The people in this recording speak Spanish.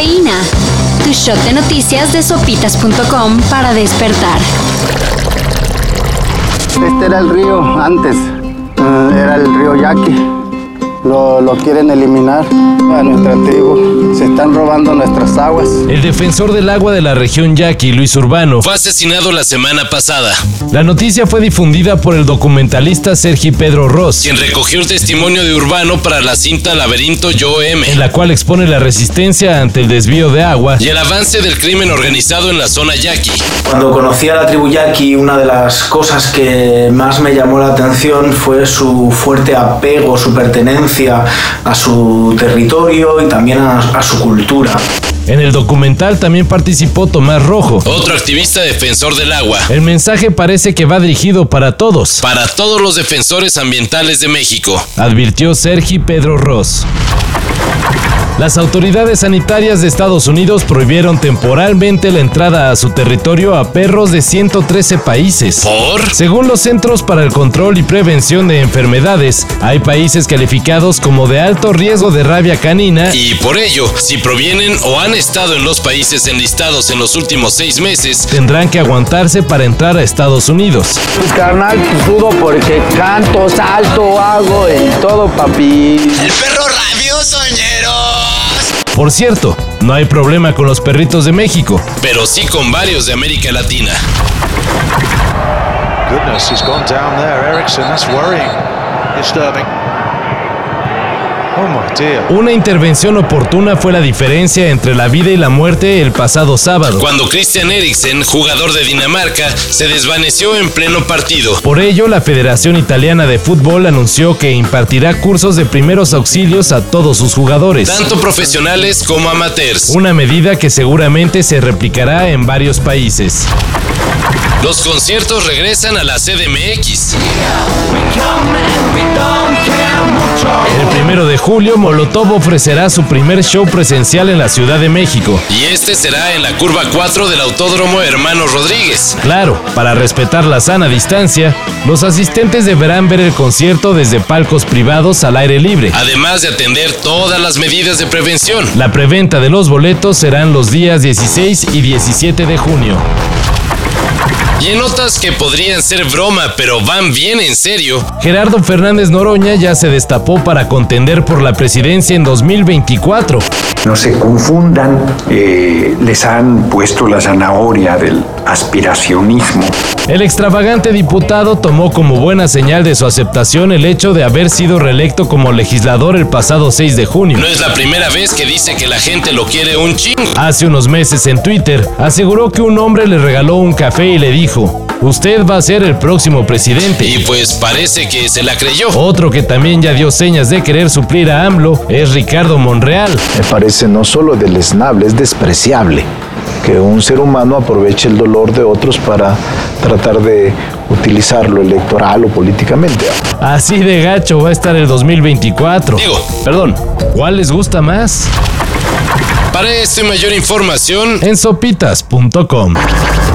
Cafeína. Tu shot de noticias de sopitas.com para despertar. Este era el río antes, eh, era el río Yaqui lo, lo, quieren eliminar a nuestra tribu. Se están robando nuestras aguas. El defensor del agua de la región Yaqui, Luis Urbano, fue asesinado la semana pasada. La noticia fue difundida por el documentalista Sergi Pedro Ross, quien recogió el testimonio de Urbano para la cinta Laberinto Yo M, en la cual expone la resistencia ante el desvío de agua y el avance del crimen organizado en la zona Yaqui. Cuando conocí a la tribu Yaqui, una de las cosas que más me llamó la atención fue su fuerte apego, su pertenencia a su territorio y también a, su cultura. En el documental también participó Tomás Rojo, otro activista defensor del agua. El mensaje parece que va dirigido para todos, para todos los defensores ambientales de México, advirtió Sergi Pedro Ross. Las autoridades sanitarias de Estados Unidos prohibieron temporalmente la entrada a su territorio a perros de 113 países. ¿Por? Según los Centros para el Control y Prevención de Enfermedades, hay países calificados como de alto riesgo de rabia canina y por ello, si provienen o han estado en los países enlistados en los últimos seis meses, tendrán que aguantarse para entrar a Estados Unidos. Pues carnal, sudo porque canto, salto, hago y todo, papi. El perro rabioso, por cierto, no hay problema con los perritos de México, pero sí con varios de América Latina. Goodness, he's gone down there, Erickson. That's worrying. Disturbing. Una intervención oportuna fue la diferencia entre la vida y la muerte el pasado sábado, cuando Christian Eriksen, jugador de Dinamarca, se desvaneció en pleno partido. Por ello, la Federación Italiana de Fútbol anunció que impartirá cursos de primeros auxilios a todos sus jugadores, tanto profesionales como amateurs, una medida que seguramente se replicará en varios países. Los conciertos regresan a la CDMX. El primero de julio, Molotov ofrecerá su primer show presencial en la Ciudad de México. Y este será en la curva 4 del Autódromo Hermanos Rodríguez. Claro, para respetar la sana distancia, los asistentes deberán ver el concierto desde palcos privados al aire libre, además de atender todas las medidas de prevención. La preventa de los boletos serán los días 16 y 17 de junio. Y en notas que podrían ser broma, pero van bien en serio, Gerardo Fernández Noroña ya se destapó para contender por la presidencia en 2024. No se confundan, eh, les han puesto la zanahoria del aspiracionismo. El extravagante diputado tomó como buena señal de su aceptación el hecho de haber sido reelecto como legislador el pasado 6 de junio. No es la primera vez que dice que la gente lo quiere un chingo. Hace unos meses en Twitter aseguró que un hombre le regaló un café y le dijo, usted va a ser el próximo presidente. Y pues parece que se la creyó. Otro que también ya dio señas de querer suplir a AMLO es Ricardo Monreal. Me parece no solo deleznable, es despreciable que un ser humano aproveche el dolor de otros para tratar de utilizarlo electoral o políticamente. Así de gacho va a estar el 2024. Digo, perdón, ¿cuál les gusta más? Para esto y mayor información en sopitas.com.